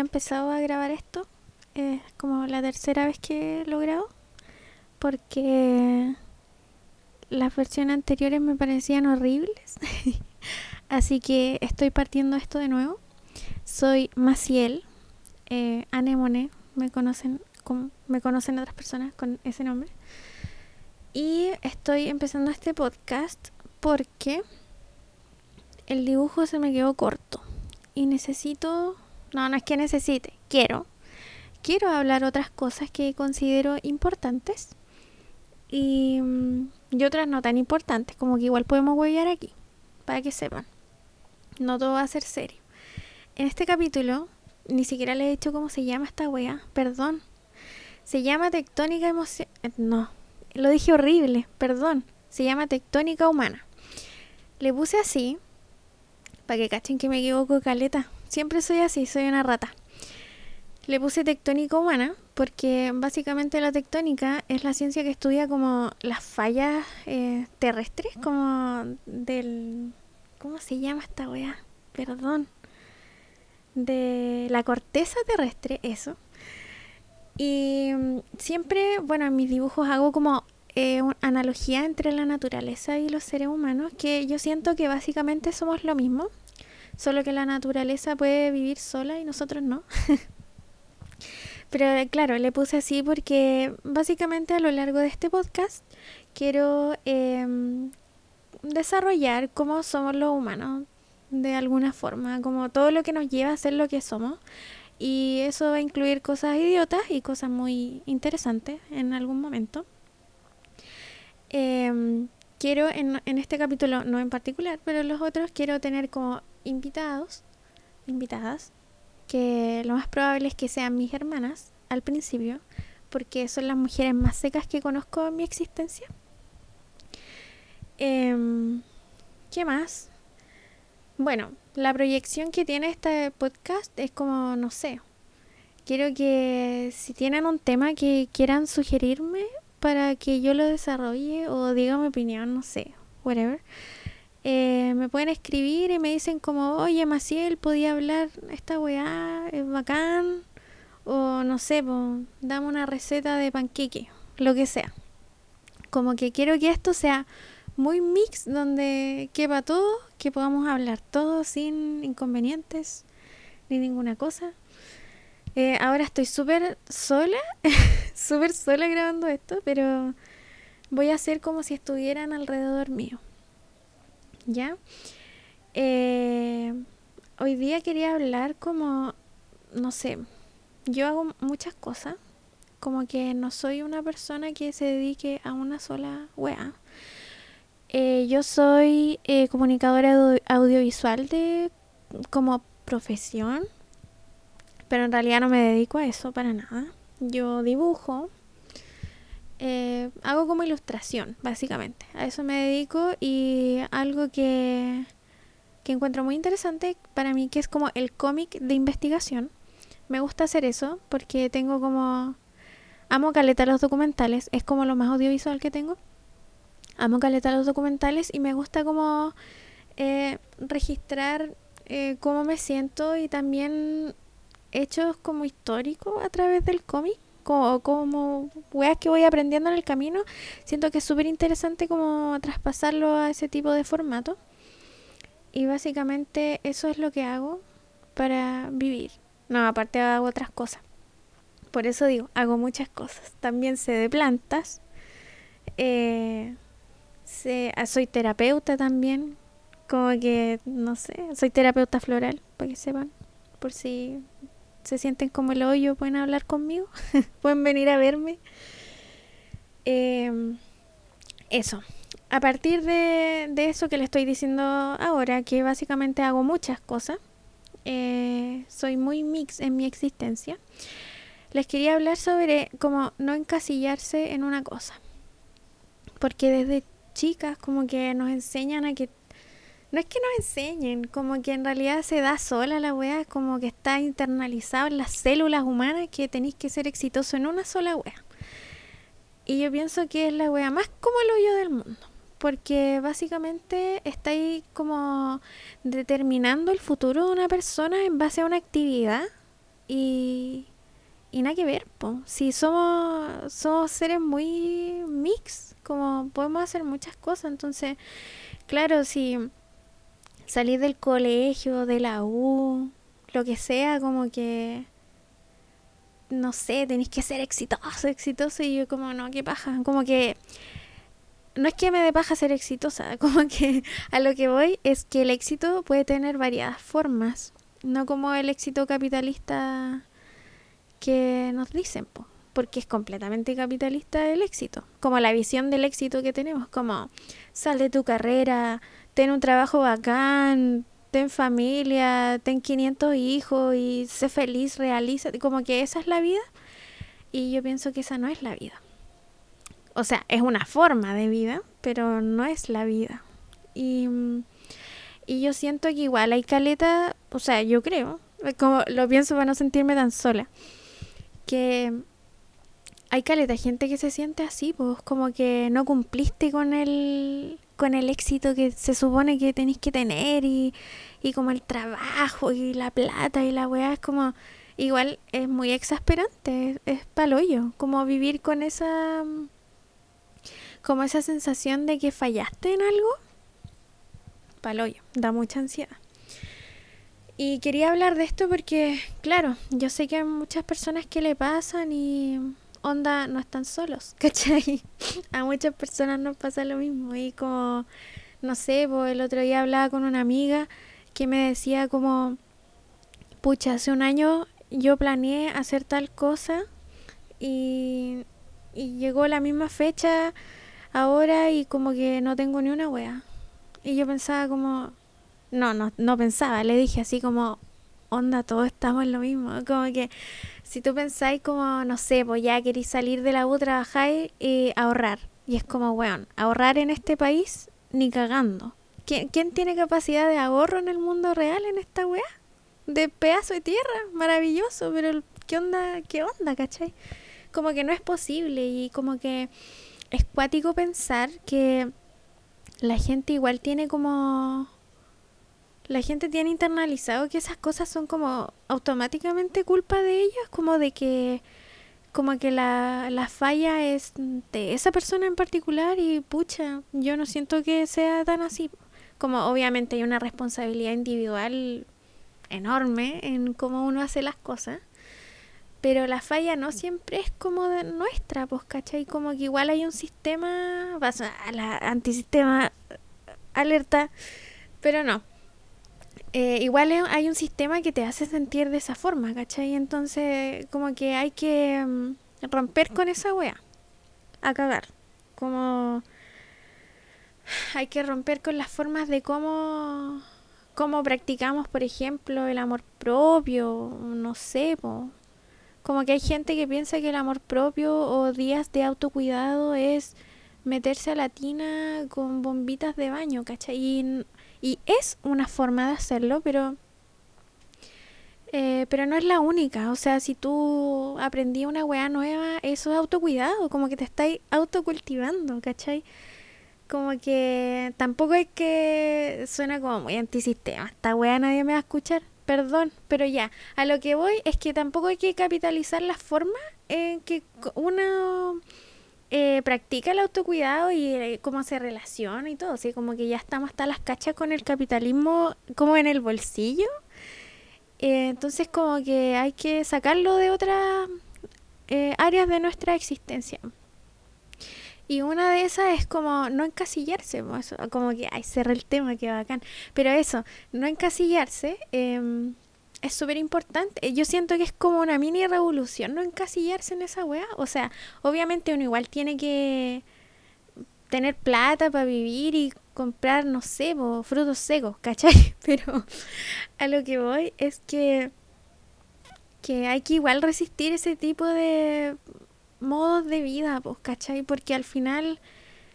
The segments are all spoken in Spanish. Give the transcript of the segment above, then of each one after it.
empezado a grabar esto. Es como la tercera vez que lo grabo. Porque las versiones anteriores me parecían horribles. Así que estoy partiendo esto de nuevo. Soy Maciel, eh, Anemone, me conocen, me conocen otras personas con ese nombre. Y estoy empezando este podcast porque el dibujo se me quedó corto. Y necesito, no, no es que necesite, quiero. Quiero hablar otras cosas que considero importantes. Y, mm, y otras no tan importantes, como que igual podemos huevear aquí, para que sepan. No todo va a ser serio. En este capítulo, ni siquiera le he dicho cómo se llama esta wea, perdón. Se llama tectónica emocional. Eh, no, lo dije horrible, perdón. Se llama tectónica humana. Le puse así, para que cachen que me equivoco, caleta. Siempre soy así, soy una rata. Le puse tectónica humana porque básicamente la tectónica es la ciencia que estudia como las fallas eh, terrestres, como del... ¿Cómo se llama esta weá? Perdón. De la corteza terrestre, eso. Y mm, siempre, bueno, en mis dibujos hago como eh, una analogía entre la naturaleza y los seres humanos, que yo siento que básicamente somos lo mismo, solo que la naturaleza puede vivir sola y nosotros no. Pero claro, le puse así porque básicamente a lo largo de este podcast quiero em, desarrollar cómo somos los humanos de alguna forma, como todo lo que nos lleva a ser lo que somos. Y eso va a incluir cosas idiotas y cosas muy interesantes en algún momento. Em, quiero en, en, este capítulo, no en particular, pero en los otros quiero tener como invitados, invitadas, que lo más probable es que sean mis hermanas al principio, porque son las mujeres más secas que conozco en mi existencia. Em, ¿Qué más? Bueno, la proyección que tiene este podcast es como, no sé, quiero que si tienen un tema que quieran sugerirme para que yo lo desarrolle o diga mi opinión, no sé, whatever. Eh, me pueden escribir y me dicen como, oye Maciel, podía hablar esta weá, es bacán. O no sé, dame una receta de panqueque, lo que sea. Como que quiero que esto sea muy mix, donde quepa todo, que podamos hablar todo sin inconvenientes ni ninguna cosa. Eh, ahora estoy súper sola, súper sola grabando esto, pero voy a hacer como si estuvieran alrededor mío. ¿Ya? Eh, hoy día quería hablar como, no sé, yo hago muchas cosas, como que no soy una persona que se dedique a una sola wea. Eh, yo soy eh, comunicadora audiovisual de como profesión, pero en realidad no me dedico a eso para nada. Yo dibujo, eh, hago como ilustración, básicamente. A eso me dedico y algo que, que encuentro muy interesante para mí, que es como el cómic de investigación. Me gusta hacer eso porque tengo como... Amo caleta los documentales, es como lo más audiovisual que tengo. Amo caleta los documentales y me gusta como eh, registrar eh, cómo me siento y también hechos como históricos a través del cómic como, como weas que voy aprendiendo en el camino, siento que es súper interesante como traspasarlo a ese tipo de formato. Y básicamente eso es lo que hago para vivir. No, aparte hago otras cosas. Por eso digo, hago muchas cosas. También sé de plantas. Eh, sé, ah, soy terapeuta también. Como que, no sé, soy terapeuta floral, para que sepan. Por si se sienten como el hoyo, pueden hablar conmigo, pueden venir a verme. Em, eso. A partir de, eso que le estoy diciendo ahora, que básicamente hago muchas cosas, eh, soy muy mix en mi existencia, les quería hablar sobre cómo no encasillarse en una cosa. Porque desde chicas como que nos enseñan a que no es que nos enseñen, como que en realidad se da sola la wea, como que está internalizado en las células humanas que tenéis que ser exitoso en una sola wea. Y yo pienso que es la wea más como el hoyo del mundo, porque básicamente estáis como determinando el futuro de una persona en base a una actividad y, y nada que ver. Si somos, somos seres muy mix, como podemos hacer muchas cosas, entonces, claro, si salir del colegio, de la U, lo que sea, como que no sé, tenéis que ser exitoso, exitoso y yo como no, qué paja, como que no es que me dé paja ser exitosa, como que a lo que voy es que el éxito puede tener varias formas, no como el éxito capitalista que nos dicen, porque es completamente capitalista el éxito, como la visión del éxito que tenemos, como sal de tu carrera, ten un trabajo bacán, ten familia, ten 500 hijos y sé feliz, realiza, como que esa es la vida. Y yo pienso que esa no es la vida. O sea, es una forma de vida, pero no es la vida. Y, y yo siento que igual hay caleta, o sea, yo creo, como lo pienso para no sentirme tan sola, que hay caleta gente que se siente así, pues como que no cumpliste con el con el éxito que se supone que tenéis que tener y, y como el trabajo y la plata y la weá es como igual es muy exasperante, es, es paloyo, como vivir con esa como esa sensación de que fallaste en algo, paloyo, da mucha ansiedad. Y quería hablar de esto porque, claro, yo sé que hay muchas personas que le pasan y onda no están solos, ¿cachai? A muchas personas nos pasa lo mismo y como, no sé, pues el otro día hablaba con una amiga que me decía como, pucha, hace un año yo planeé hacer tal cosa y, y llegó la misma fecha ahora y como que no tengo ni una wea. Y yo pensaba como, no, no, no pensaba, le dije así como, onda, todos estamos en lo mismo. Como que si tú pensáis como, no sé, pues ya queréis salir de la U, trabajáis y ahorrar. Y es como, weón, ahorrar en este país ni cagando. ¿Quién, ¿Quién tiene capacidad de ahorro en el mundo real en esta weá? De pedazo de tierra, maravilloso, pero ¿qué onda, qué onda, cachai? Como que no es posible y como que es cuático pensar que la gente igual tiene como la gente tiene internalizado que esas cosas son como automáticamente culpa de ellos, como de que como que la, la falla es de esa persona en particular y pucha, yo no siento que sea tan así. Como obviamente hay una responsabilidad individual enorme en cómo uno hace las cosas, pero la falla no siempre es como de nuestra, pues, ¿cachai? Como que igual hay un sistema, vas a la antisistema alerta, pero no, eh, igual hay un sistema que te hace sentir de esa forma, ¿cachai? Entonces, como que hay que mm, romper con esa wea. A cagar. Como. Hay que romper con las formas de cómo. Cómo practicamos, por ejemplo, el amor propio. No sé, Como que hay gente que piensa que el amor propio o días de autocuidado es meterse a la tina con bombitas de baño, ¿cachai? Y y es una forma de hacerlo, pero, eh, pero no es la única. O sea, si tú aprendí una weá nueva, eso es autocuidado, como que te estáis autocultivando, ¿cachai? Como que tampoco es que suena como muy antisistema. Esta weá nadie me va a escuchar. Perdón, pero ya, a lo que voy es que tampoco hay que capitalizar la forma en que uno eh, practica el autocuidado y eh, cómo se relaciona y todo, así como que ya estamos hasta las cachas con el capitalismo como en el bolsillo. Eh, entonces como que hay que sacarlo de otras áreas de nuestra existencia. Y una de esas es como no encasillarse, como que, ay, cerré el tema, qué bacán. Pero eso, no encasillarse. Es súper importante. Yo siento que es como una mini revolución no encasillarse en esa weá. O sea, obviamente uno igual tiene que tener plata para vivir y comprar, no sé, frutos secos, ¿cachai? Pero a lo que voy es que, que hay que igual resistir ese tipo de modos de vida, pues, ¿cachai? Porque al final,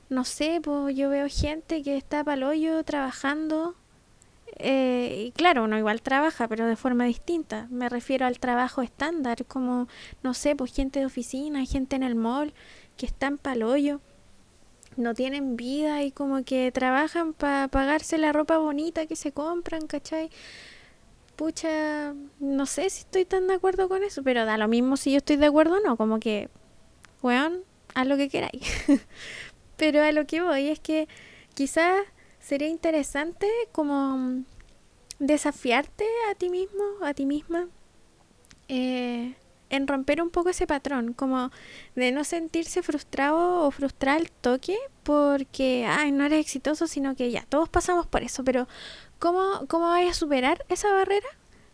no sé, pues yo veo gente que está para el hoyo trabajando eh, y claro, uno igual trabaja, pero de forma distinta. Me refiero al trabajo estándar, como, no sé, pues gente de oficina, gente en el mall, que están hoyo no tienen vida y como que trabajan para pagarse la ropa bonita que se compran, ¿cachai? pucha, no sé si estoy tan de acuerdo con eso, pero da lo mismo si yo estoy de acuerdo o no, como que, weón, haz lo que queráis. pero a lo que voy es que quizás sería interesante como desafiarte a ti mismo, a ti misma, eh, en romper un poco ese patrón, como de no sentirse frustrado o frustrar el toque porque, ay, no eres exitoso, sino que ya, todos pasamos por eso, pero ¿cómo, cómo vas a superar esa barrera?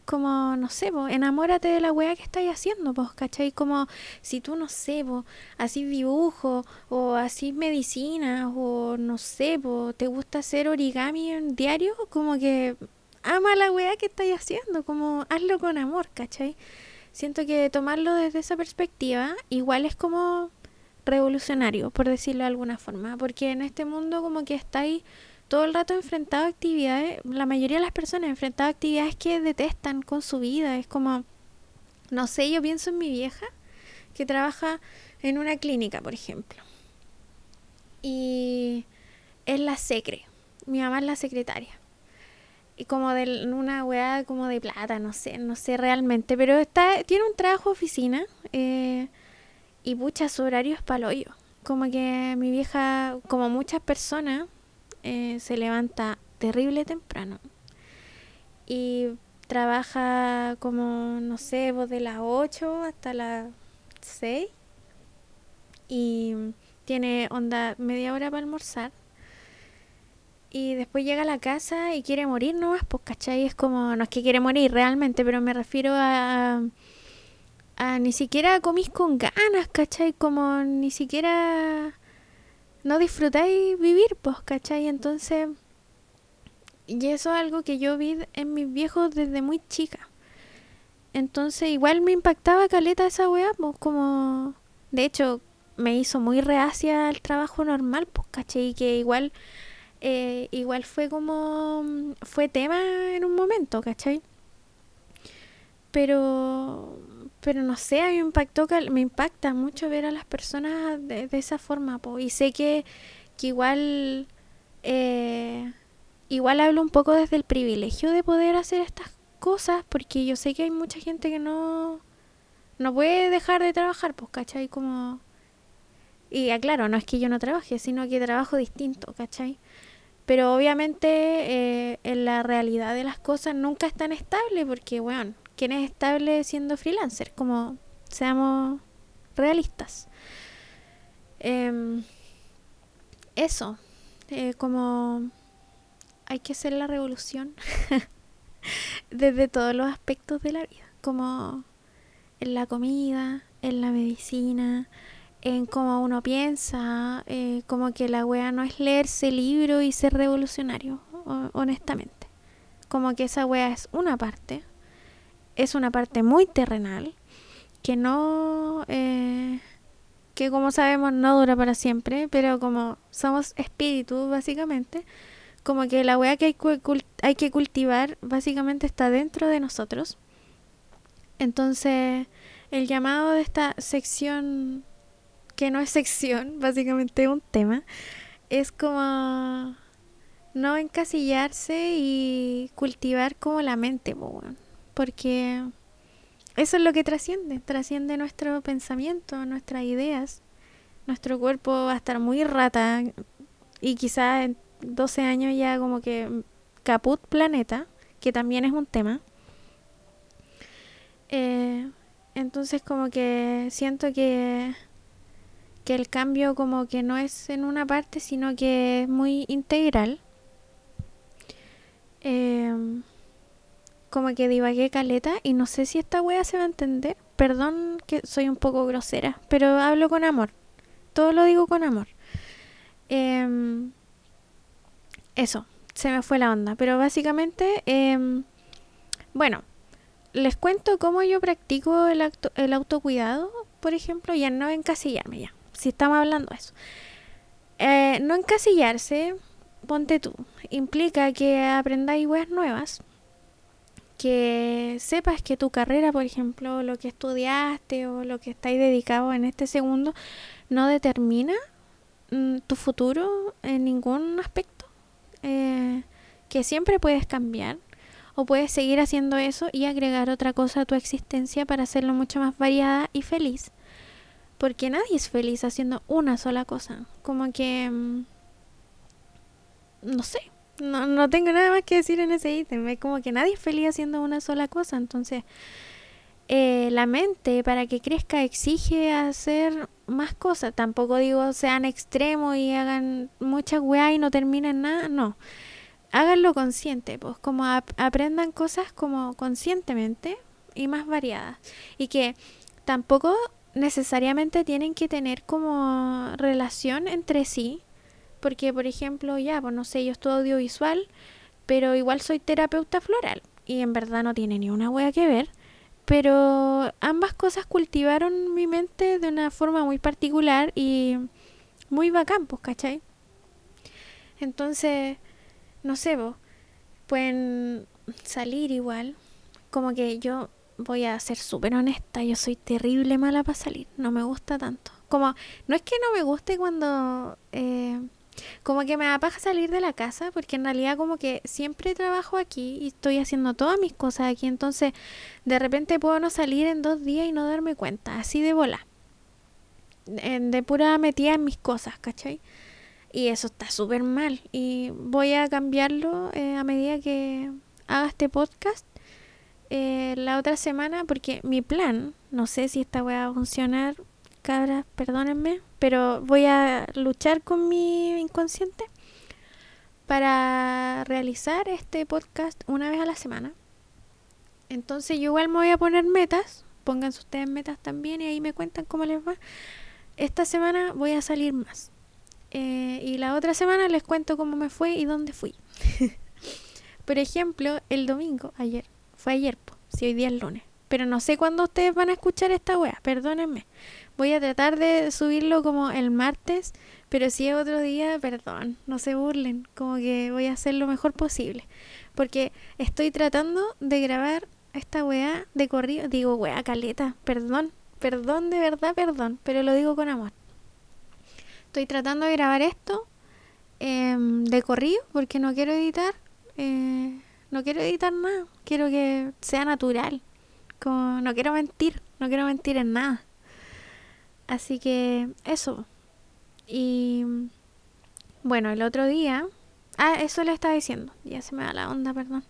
Como, no sé, enamórate de la wea que estáis haciendo, vos, ¿cachai? Como si tú, no sé, vos, así dibujo, o así medicina, o no sé, vos, te gusta hacer origami en diario, como que ama la wea que estáis haciendo, como hazlo con amor, ¿cachai? Siento que tomarlo desde esa perspectiva igual es como revolucionario, por decirlo de alguna forma, porque en este mundo como que estáis todo el rato enfrentado a actividades, la mayoría de las personas enfrentado a actividades que detestan con su vida, es como, no sé, yo pienso en mi vieja que trabaja en una clínica, por ejemplo, y es la secre, mi mamá es la secretaria y como de una weá como de plata, no sé, no sé realmente, pero está tiene un trabajo oficina eh, y pucha su horario es paloyo. Como que mi vieja, como muchas personas, eh, se levanta terrible temprano y trabaja como, no sé, vos de las 8 hasta las 6 y tiene onda media hora para almorzar y después llega a la casa y quiere morir nomás, pues, ¿cachai? Es como, no es que quiere morir realmente, pero me refiero a, a ni siquiera comís con ganas, ¿cachai? Como ni siquiera no disfrutáis vivir, pues, ¿cachai? Entonces, y eso es algo que yo vi en mis viejos desde muy chica. Entonces, igual me impactaba caleta esa weá, pues, como, de hecho, me hizo muy reacia al trabajo normal, pues, ¿cachai? Y que igual eh, igual fue como, fue tema en un momento, ¿cachai? Pero, pero no sé, a mí me impactó, me impacta mucho ver a las personas de, esa forma, po. y sé que, que igual, eh, igual hablo un poco desde el privilegio de poder hacer estas cosas, porque yo sé que hay mucha gente que no, no puede dejar de trabajar, pues, ¿cachai? Como... Y aclaro, no es que yo no trabaje, sino que trabajo distinto, ¿cachai? Pero obviamente eh, en la realidad de las cosas nunca es tan estable porque, bueno, ¿quién es estable siendo freelancer? Como seamos realistas. Em, eso, eh, como hay que hacer la revolución desde todos los aspectos de la vida, como en la comida, en la medicina, en cómo uno piensa, eh, como que la wea no es leerse libro y ser revolucionario, honestamente. Como que esa wea es una parte, es una parte muy terrenal, que no, eh, que como sabemos no dura para siempre, pero como somos espíritus básicamente, como que la wea que hay, hay que cultivar básicamente está dentro de nosotros. Entonces, el llamado de esta sección que no es sección, básicamente un tema, es como no encasillarse y cultivar como la mente, porque eso es lo que trasciende, trasciende nuestro pensamiento, nuestras ideas. Nuestro cuerpo va a estar muy rata y quizás en 12 años ya como que caput planeta, que también es un tema. Eh, entonces como que siento que que el cambio como que no es en una parte, sino que es muy integral. Como que divagué caleta y no sé si esta wea se va a entender. Perdón que soy un poco grosera, pero hablo con amor. Todo lo digo con amor. Em, eso, se me fue la onda. Pero básicamente, em, bueno, les cuento cómo yo practico el, el autocuidado, por ejemplo, ya no encasillarme ya si estamos hablando de eso. Eh, no encasillarse, ponte tú, implica que aprendáis weas nuevas, que sepas que tu carrera, por ejemplo, lo que estudiaste o lo que estáis dedicado en este segundo, no determina mm, tu futuro en ningún aspecto, eh, que siempre puedes cambiar. o puedes seguir haciendo eso y agregar otra cosa a tu existencia para hacerlo mucho más variada y feliz. Porque nadie es feliz haciendo una sola cosa. Como que... Mm, no sé. No, no tengo nada más que decir en ese ítem. Es como que nadie es feliz haciendo una sola cosa. Entonces, eh, la mente para que crezca exige hacer más cosas. Tampoco digo sean extremos y hagan muchas weas y no terminen nada. No. Háganlo consciente. Pues como aprendan cosas como conscientemente y más variadas. Y que tampoco necesariamente tienen que tener como relación entre sí. Porque, por ejemplo, ya, pues no sé, yo estudio audiovisual, pero igual soy terapeuta floral. Y en verdad no tiene ni una wea que ver. Pero ambas cosas cultivaron mi mente de una forma muy particular y muy bacán, pues, ¿cachai? Entonces, no sé, vos, pueden salir igual. Como que yo voy a ser súper honesta, yo soy terrible mala para salir, no me gusta tanto. Como, no es que no me guste cuando, eh, como que me da paja salir de la casa, porque en realidad como que siempre trabajo aquí y estoy haciendo todas mis cosas aquí, entonces de repente puedo no salir en dos días y no darme cuenta, así de bola. De, pura metida en mis cosas, ¿cachai? Y eso está súper mal. Y voy a cambiarlo eh, a medida que haga este podcast eh, la otra semana porque mi plan, no sé si esta va a funcionar, cabras, perdónenme, pero voy a luchar con mi inconsciente para realizar este podcast una vez a la semana. Entonces yo igual me voy a poner metas, pónganse ustedes metas también y ahí me cuentan cómo les va. Esta semana voy a salir más. Eh, y la otra semana les cuento cómo me fue y dónde fui. Por ejemplo, el domingo, ayer, fue ayer, si hoy día es lunes. Pero no sé cuándo ustedes van a escuchar esta wea, perdónenme. Voy a tratar de subirlo como el martes, pero si es otro día, perdón, no se burlen, como que voy a hacer lo mejor posible. Porque estoy tratando de grabar esta wea de corrido, digo wea caleta, perdón, perdón de verdad, perdón, pero lo digo con amor. Estoy tratando de grabar esto em, de corrido porque no quiero editar. Eh, no quiero editar nada, quiero que sea natural. Como no quiero mentir, no quiero mentir en nada. Así que eso. Y bueno, el otro día, ah, eso le estaba diciendo, ya se me da la onda, perdón.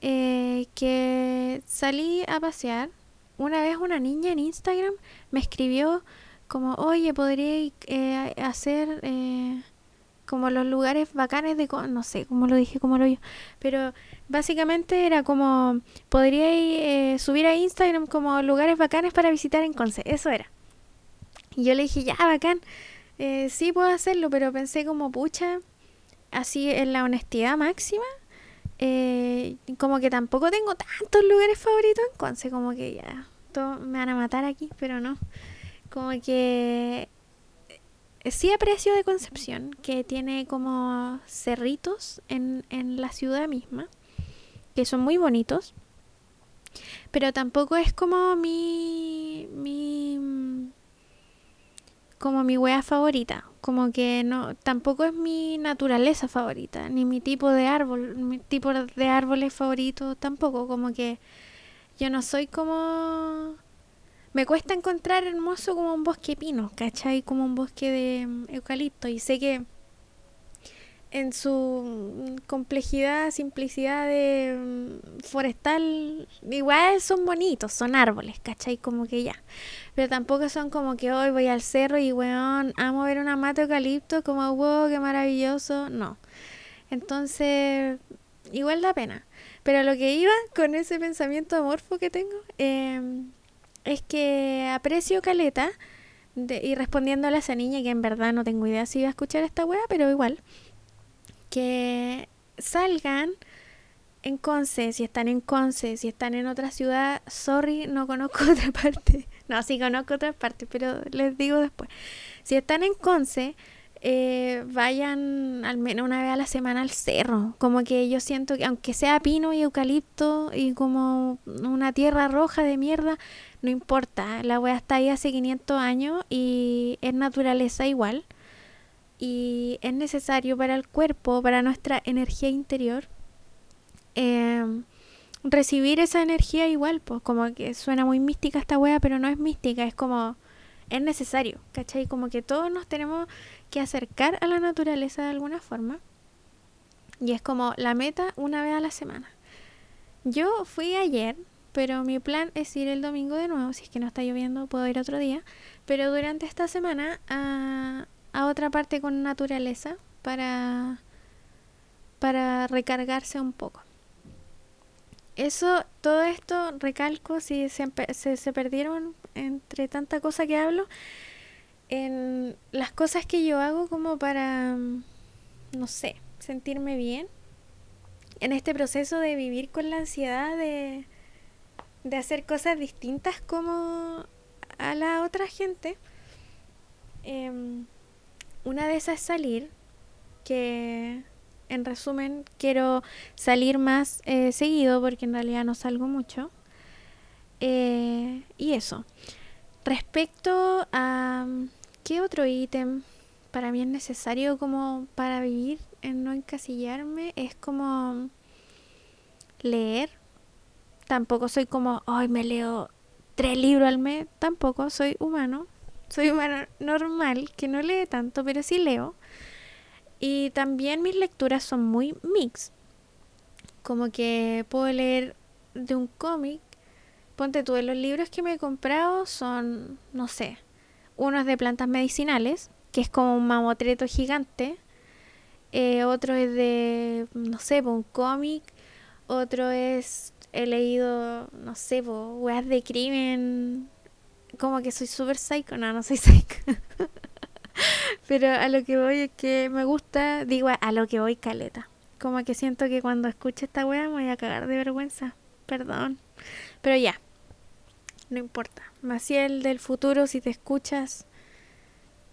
Eh, que salí a pasear. Una vez una niña en Instagram me escribió como, oye, podría eh, hacer eh, como los lugares bacanes de... No sé cómo lo dije, cómo lo yo. Pero básicamente era como... Podría eh, subir a Instagram como lugares bacanes para visitar en Conce. Eso era. Y yo le dije, ya, bacán. Eh, sí puedo hacerlo, pero pensé como, pucha, así en la honestidad máxima. Eh, como que tampoco tengo tantos lugares favoritos en Conce. Como que ya... Todo, me van a matar aquí, pero no. Como que sí aprecio de Concepción, que tiene como cerritos en, en la ciudad misma, que son muy bonitos. Pero tampoco es como mi. mi. como mi wea favorita. Como que no. tampoco es mi naturaleza favorita. Ni mi tipo de árbol. Mi tipo de árboles favorito tampoco. Como que yo no soy como me cuesta encontrar hermoso como un bosque pino, ¿cachai? Como un bosque de mm, eucalipto. Y sé que en su complejidad, simplicidad de mm, forestal, igual son bonitos, son árboles, ¿cachai? Como que ya. Pero tampoco son como que hoy voy al cerro y weón, amo ver una mata eucalipto, como wow, qué maravilloso. No. Entonces, igual da pena. Pero lo que iba con ese pensamiento amorfo que tengo, eh, es que aprecio Caleta y respondiéndole a esa niña que en verdad no tengo idea si iba a escuchar esta wea, pero igual, que salgan en Conce, si están en Conce, si están en otra ciudad, sorry, no conozco otra parte. No, sí conozco otra parte, pero les digo después. Si están en Conce, eh, vayan al menos una vez a la semana al cerro. Como que yo siento que aunque sea pino y eucalipto y como una tierra roja de mierda, no importa. La wea está ahí hace 500 años y es naturaleza igual. Y es necesario para el cuerpo, para nuestra energía interior, em, recibir esa energía igual, pues como que suena muy mística esta wea, pero no es mística, es como es necesario, ¿cachai? Como que todos nos tenemos que acercar a la naturaleza de alguna forma. Y es como la meta una vez a la semana. Yo fui ayer, pero mi plan es ir el domingo de nuevo. Si es que no está lloviendo, puedo ir otro día. Pero durante esta semana a, a otra parte con naturaleza para, para recargarse un poco. Eso, todo esto, recalco, si se, se, se perdieron entre tanta cosa que hablo, en las cosas que yo hago como para, no sé, sentirme bien. En este proceso de vivir con la ansiedad de, de hacer cosas distintas como a la otra gente. Em, una de esas es salir, que en resumen, quiero salir más eh, seguido porque en realidad no salgo mucho. Eh, y eso. Respecto a qué otro ítem para mí es necesario como para vivir en no encasillarme, es como leer. Tampoco soy como, hoy me leo tres libros al mes. Tampoco soy humano. Soy humano normal que no lee tanto, pero sí leo. Y también mis lecturas son muy mix. Como que puedo leer de un cómic. Ponte tú, los libros que me he comprado son, no sé, uno es de plantas medicinales, que es como un mamotreto gigante. Eh, otro es de, no sé, un cómic. Otro es, he leído, no sé, weas de crimen. Como que soy súper psycho. No, no soy psycho. Pero a lo que voy es que me gusta, digo, a lo que voy caleta. Como que siento que cuando escuche esta wea me voy a cagar de vergüenza. Perdón. Pero ya. No importa. Maciel del futuro, si te escuchas,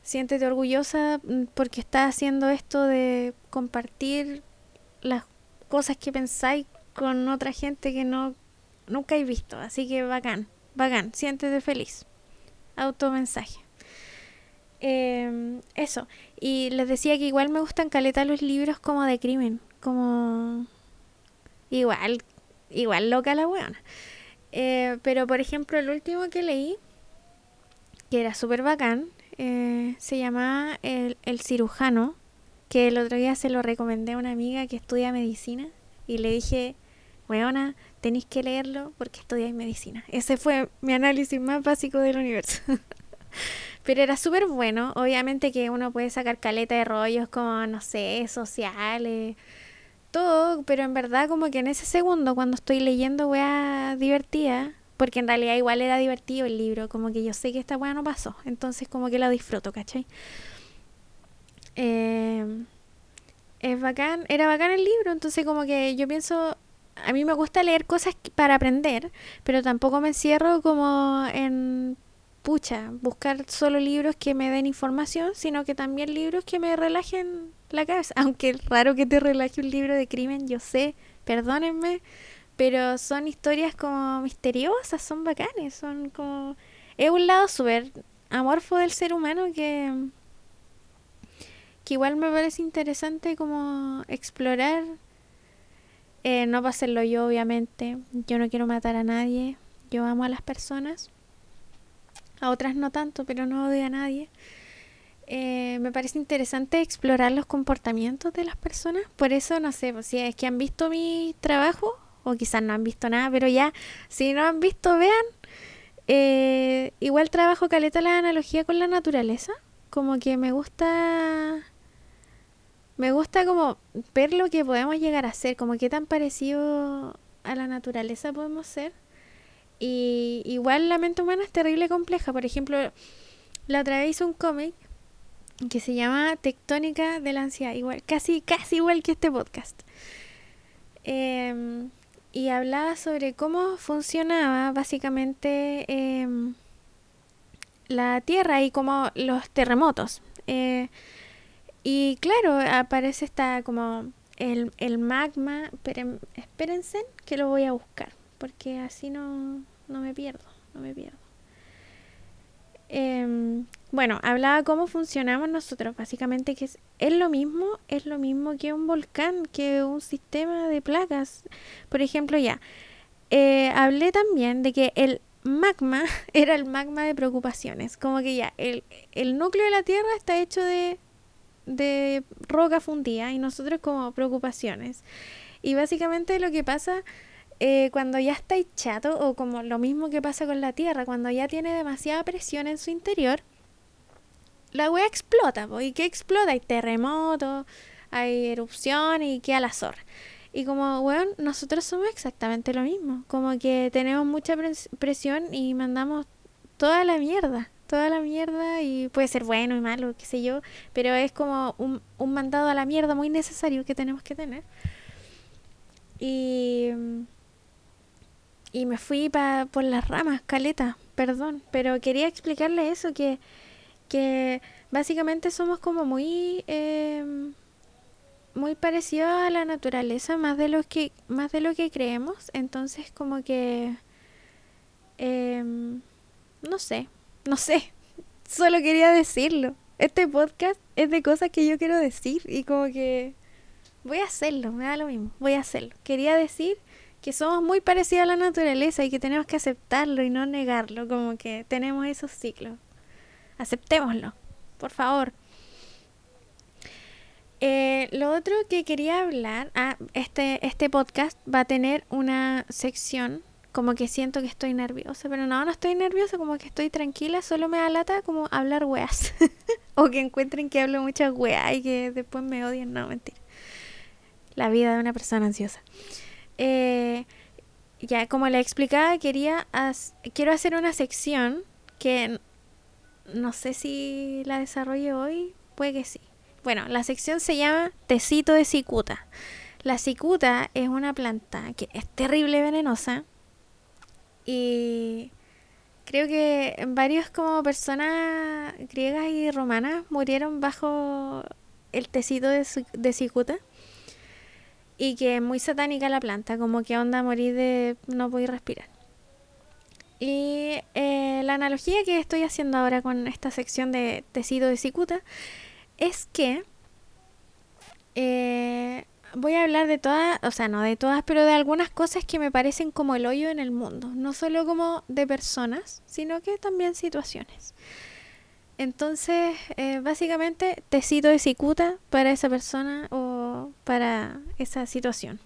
siéntete orgullosa mm, porque estás haciendo esto de compartir las cosas que pensáis con otra gente que no nunca he visto. Así que bacán, bacán. Siéntete feliz. Automensaje. Eh, eso. Y les decía que igual me gustan caleta los libros como de crimen. Como. Igual. Igual loca la weona. Eh, pero por ejemplo, el último que leí, que era súper bacán, eh, se llamaba el, el cirujano. Que el otro día se lo recomendé a una amiga que estudia medicina. Y le dije, weona, tenéis que leerlo porque estudiáis medicina. Ese fue mi análisis más básico del universo. Pero era súper bueno. Obviamente que uno puede sacar caleta de rollos como, no sé, sociales, todo. Pero en verdad como que en ese segundo, cuando estoy leyendo weá divertida, porque en realidad igual era divertido el libro, como que yo sé que esta weá no pasó. Entonces como que lo disfruto, ¿cachai? Eh, es bacán, era bacán el libro, entonces como que yo pienso, a mí me gusta leer cosas para aprender, pero tampoco me encierro como en pucha, buscar solo libros que me den información, sino que también libros que me relajen la cabeza. Aunque es raro que te relaje un libro de crimen, yo sé, perdónenme, pero son historias como misteriosas, son bacanes, son como... Es un lado súper amorfo del ser humano que, que igual me parece interesante como explorar. Eh, no va a hacerlo yo, obviamente. Yo no quiero matar a nadie. Yo amo a las personas a otras no tanto, pero no odio a nadie. Eh, me parece interesante explorar los comportamientos de las personas. Por eso, no sé, si es que han visto mi trabajo, o quizás no han visto nada, pero ya, si no han visto, vean. Eh, igual trabajo caleta la analogía con la naturaleza. Como que me gusta. Me gusta como ver lo que podemos llegar a ser, como qué tan parecido a la naturaleza podemos ser. Y igual la mente humana es terrible compleja. Por ejemplo, la otra vez hice un cómic que se llama Tectónica de la ansiedad, igual, casi, casi igual que este podcast. Em, y hablaba sobre cómo funcionaba básicamente em, la Tierra y como los terremotos. Eh, y claro, aparece esta como el, el magma, pero espérense que lo voy a buscar porque así no, no me pierdo, no me pierdo. Em, bueno, hablaba cómo funcionamos nosotros, básicamente que es, es, lo mismo, es lo mismo que un volcán, que un sistema de placas. Por ejemplo, ya, eh, hablé también de que el magma era el magma de preocupaciones. Como que ya, el, el núcleo de la Tierra está hecho de, de roca fundida y nosotros como preocupaciones. Y básicamente lo que pasa eh, cuando ya está chato, o como lo mismo que pasa con la Tierra, cuando ya tiene demasiada presión en su interior, la wea explota. ¿Y qué explota? Hay terremotos, hay erupción y queda la zorra. Y como, weón, nosotros somos exactamente lo mismo. Como que tenemos mucha presión y mandamos toda la mierda. Toda la mierda y puede ser bueno y malo, qué sé yo. Pero es como un, un mandado a la mierda muy necesario que tenemos que tener. Y y me fui pa, por las ramas, caleta, perdón, pero quería explicarle eso, que, que básicamente somos como muy, em, muy parecidos a la naturaleza, más de lo que, más de lo que creemos, entonces como que, em, no sé, no sé, solo quería decirlo. Este podcast es de cosas que yo quiero decir y como que voy a hacerlo, me da lo mismo, voy a hacerlo. Quería decir que somos muy parecidos a la naturaleza y que tenemos que aceptarlo y no negarlo, como que tenemos esos ciclos. Aceptémoslo, por favor. Eh, lo otro que quería hablar, ah, este, este podcast va a tener una sección, como que siento que estoy nerviosa, pero no, no estoy nerviosa, como que estoy tranquila, solo me da lata como hablar weas. o que encuentren que hablo muchas weas y que después me odien, no, mentira. La vida de una persona ansiosa. Eh, ya como le explicaba, quería quiero hacer una sección que no sé si la desarrolle hoy, puede que sí. Bueno, la sección se llama Tecito de cicuta. La cicuta es una planta que es terrible venenosa y creo que varios como personas griegas y romanas murieron bajo el tecito de, de cicuta y que es muy satánica la planta, como que onda morir de no poder respirar. Y eh, la analogía que estoy haciendo ahora con esta sección de tecido de cicuta es que eh, voy a hablar de todas, o sea, no de todas, pero de algunas cosas que me parecen como el hoyo en el mundo, no solo como de personas, sino que también situaciones. Entonces, eh, básicamente, tecito de cicuta para esa persona o para esa situación.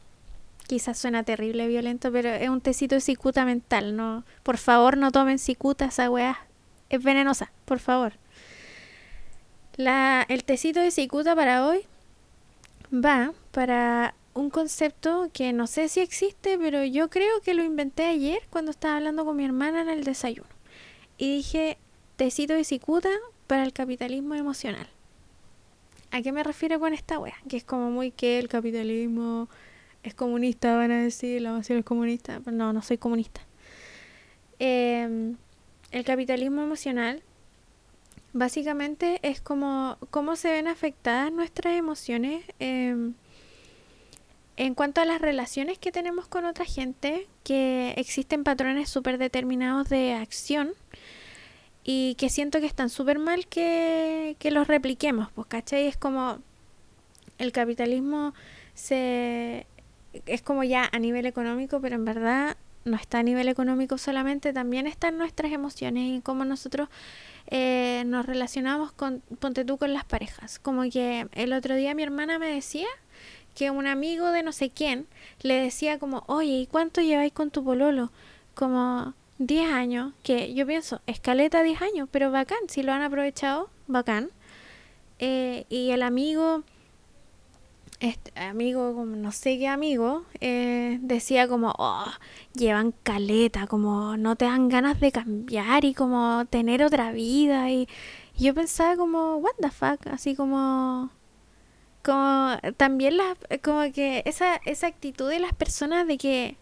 Quizás suena terrible, violento, pero es un tecito de cicuta mental. No, por favor, no tomen cicuta, esa weá es venenosa, por favor. La, el tecito de cicuta para hoy va para un concepto que no sé si existe, pero yo creo que lo inventé ayer cuando estaba hablando con mi hermana en el desayuno. Y dije, tecito de cicuta para el capitalismo emocional. ¿A qué me refiero con esta wea? Que es como muy que el capitalismo es comunista, van a decir, la nación es comunista. Pero no, no soy comunista. Em, el capitalismo emocional básicamente es como cómo se ven afectadas nuestras emociones em, en cuanto a las relaciones que tenemos con otra gente, que existen patrones súper determinados de acción y que siento que están súper mal que, los repliquemos, pues, ¿cachai? Es como el capitalismo se es como ya a nivel económico, pero en verdad no está a nivel económico solamente, también están nuestras emociones y cómo nosotros eh, nos relacionamos con, ponte tú con las parejas. Como que el otro día mi hermana me decía que un amigo de no sé quién le decía como, oye, ¿y cuánto lleváis con tu pololo? Como, 10 años, que yo pienso, escaleta 10 años, pero bacán, si lo han aprovechado, bacán. Eh, y el amigo, este amigo, como no sé qué amigo, eh, decía como, oh, llevan caleta, como no te dan ganas de cambiar y como tener otra vida. Y, yo pensaba como, what the fuck, así como como también la, como que esa, esa actitud de las personas de que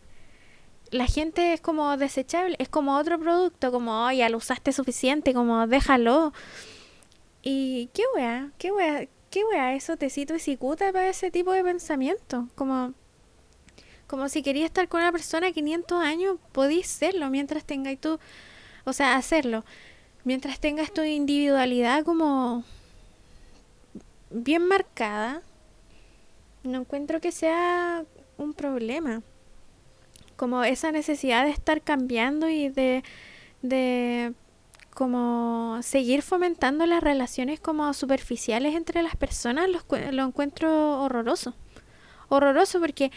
la gente es como desechable, es como otro producto, como, oh, ya lo usaste suficiente, como déjalo. Y qué wea, qué wea, qué wea eso te cito y cicuta para ese tipo de pensamiento. Como, como si querías estar con una persona 500 años, podís serlo mientras tengáis tú, o sea, hacerlo. Mientras tengas tu individualidad como bien marcada, no encuentro que sea un problema como esa necesidad de estar cambiando y de, de como seguir fomentando las relaciones como superficiales entre las personas, lo, encuentro horroroso. Horroroso porque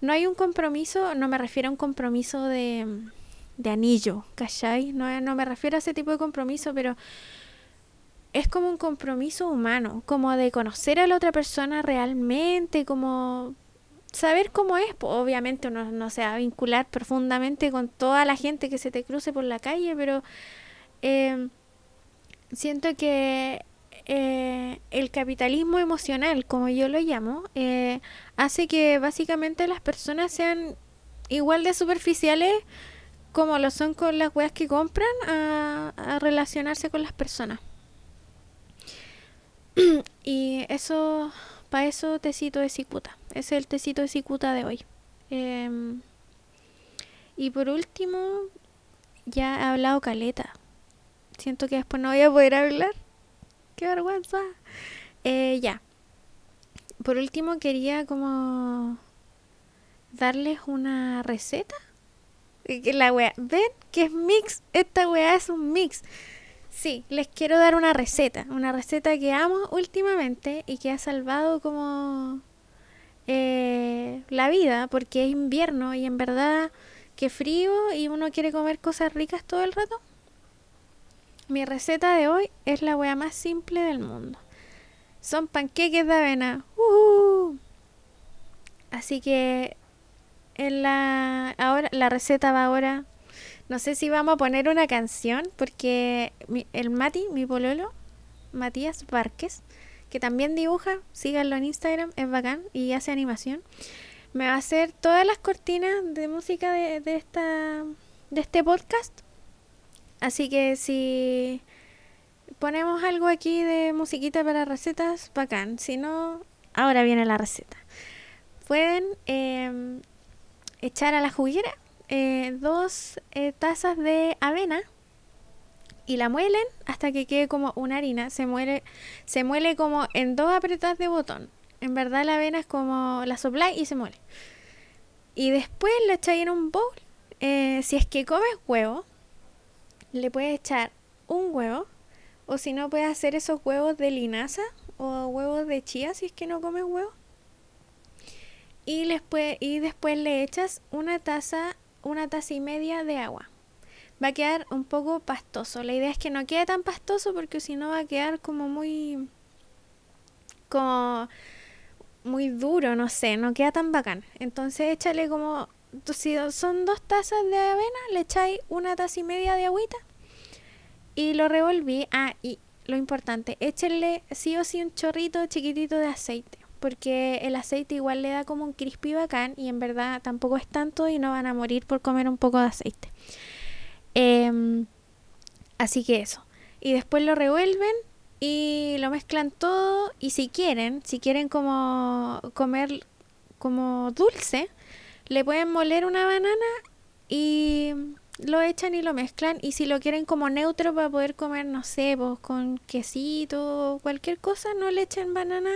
no hay un compromiso, no me refiero a un compromiso de, de anillo, ¿cachai? No, no me refiero a ese tipo de compromiso, pero es como un compromiso humano, como de conocer a la otra persona realmente, como saber cómo es. Obviamente uno no se va a vincular profundamente con toda la gente que se te cruce por la calle, pero eh, siento que eh, el capitalismo emocional, como yo lo llamo, eh, hace que básicamente las personas sean igual de superficiales como lo son con las weas que compran a, a relacionarse con las personas. y eso, para eso tecito de cicuta. Es el tecito de cicuta de hoy. Em, y por último, ya he hablado caleta. Siento que después no voy a poder hablar. Qué vergüenza. Eh, ya. Por último, quería como darles una receta. La wea, ¿ven? Que es mix. Esta wea es un mix. Sí, les quiero dar una receta, una receta que amo últimamente y que ha salvado como eh, la vida, porque es invierno y en verdad que frío y uno quiere comer cosas ricas todo el rato. Mi receta de hoy es la wea más simple del mundo. Son panqueques de avena. Así que en la ahora la receta va ahora no sé si vamos a poner una canción porque el Mati, mi pololo, Matías Várquez, que también dibuja, síganlo en Instagram, es bacán y hace animación. Me va a hacer todas las cortinas de música de, de esta de este podcast. Así que si ponemos algo aquí de musiquita para recetas, bacán. Si no, ahora viene la receta. Pueden em, echar a la juguera eh, dos eh, tazas de avena y la muelen hasta que quede como una harina. Se muele, se muele como en dos apretadas de botón. En verdad la avena es como la sopláis y se muele. Y después le echáis en un bowl. Eh, si es que comes huevo, le puedes echar un huevo. O si no, puedes hacer esos huevos de linaza o huevos de chía si es que no comes huevo. Y, después, y después le echas una taza una taza y media de agua. Va a quedar un poco pastoso. La idea es que no quede tan pastoso porque si no va a quedar como muy... como muy duro, no sé, no queda tan bacán. Entonces échale como, si son dos tazas de avena, le echáis una taza y media de agüita y lo revolví. Ah, y lo importante, échenle sí o sí un chorrito chiquitito de aceite porque el aceite igual le da como un crispy bacán y en verdad tampoco es tanto y no van a morir por comer un poco de aceite. Em, así que eso. Y después lo revuelven y lo mezclan todo y si quieren, si quieren como comer como dulce, le pueden moler una banana y lo echan y lo mezclan y si lo quieren como neutro para poder comer, no sé, pues con quesito o cualquier cosa, no le echen banana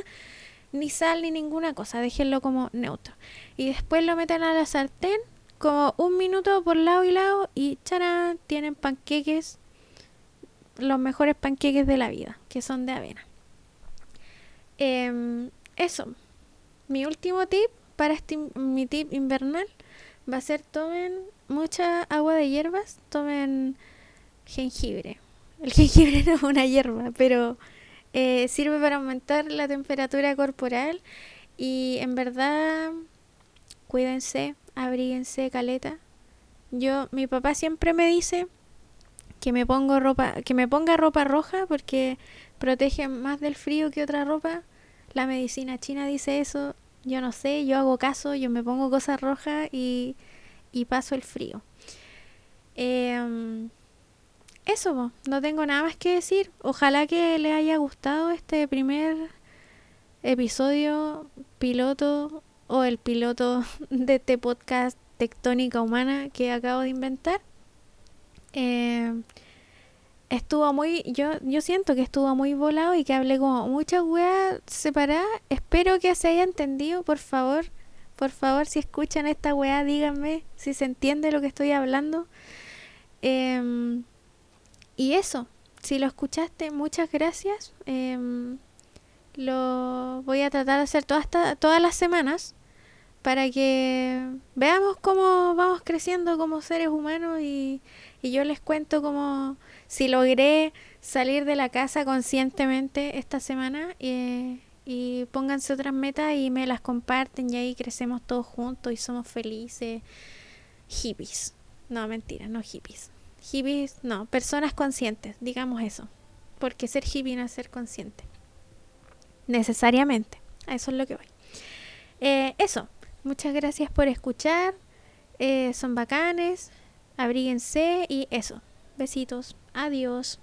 ni sal ni ninguna cosa, déjenlo como neutro. Y después lo meten a la sartén como un minuto por lado y lado y charán, tienen panqueques, los mejores panqueques de la vida, que son de avena. Em, eso, mi último tip para este, mi tip invernal va a ser tomen mucha agua de hierbas, tomen jengibre. El jengibre no es una hierba, pero eh, sirve para aumentar la temperatura corporal y en verdad cuídense, abríguense, caleta. Yo, mi papá siempre me dice que me pongo ropa, que me ponga ropa roja porque protege más del frío que otra ropa. La medicina china dice eso. Yo no sé, yo hago caso, yo me pongo cosas rojas y, y paso el frío. Eh, eso, no tengo nada más que decir. Ojalá que les haya gustado este primer episodio piloto o el piloto de este podcast Tectónica Humana que acabo de inventar. Eh, estuvo muy, yo, yo siento que estuvo muy volado y que hablé como muchas weas separadas. Espero que se haya entendido, por favor, Por favor, si escuchan esta weá, díganme si se entiende lo que estoy hablando. Em, y eso, si lo escuchaste, muchas gracias. Em, lo voy a tratar de hacer todas, todas las semanas para que veamos cómo vamos creciendo como seres humanos y, y yo les cuento cómo si logré salir de la casa conscientemente esta semana y, y pónganse otras metas y me las comparten y ahí crecemos todos juntos y somos felices. Hippies. No, mentira, no hippies. Hippies, no, personas conscientes, digamos eso. Porque ser hippie no es ser consciente. Necesariamente. A eso es lo que voy. Eh, eso. Muchas gracias por escuchar. Eh, son bacanes. Abríguense y eso. Besitos. Adiós.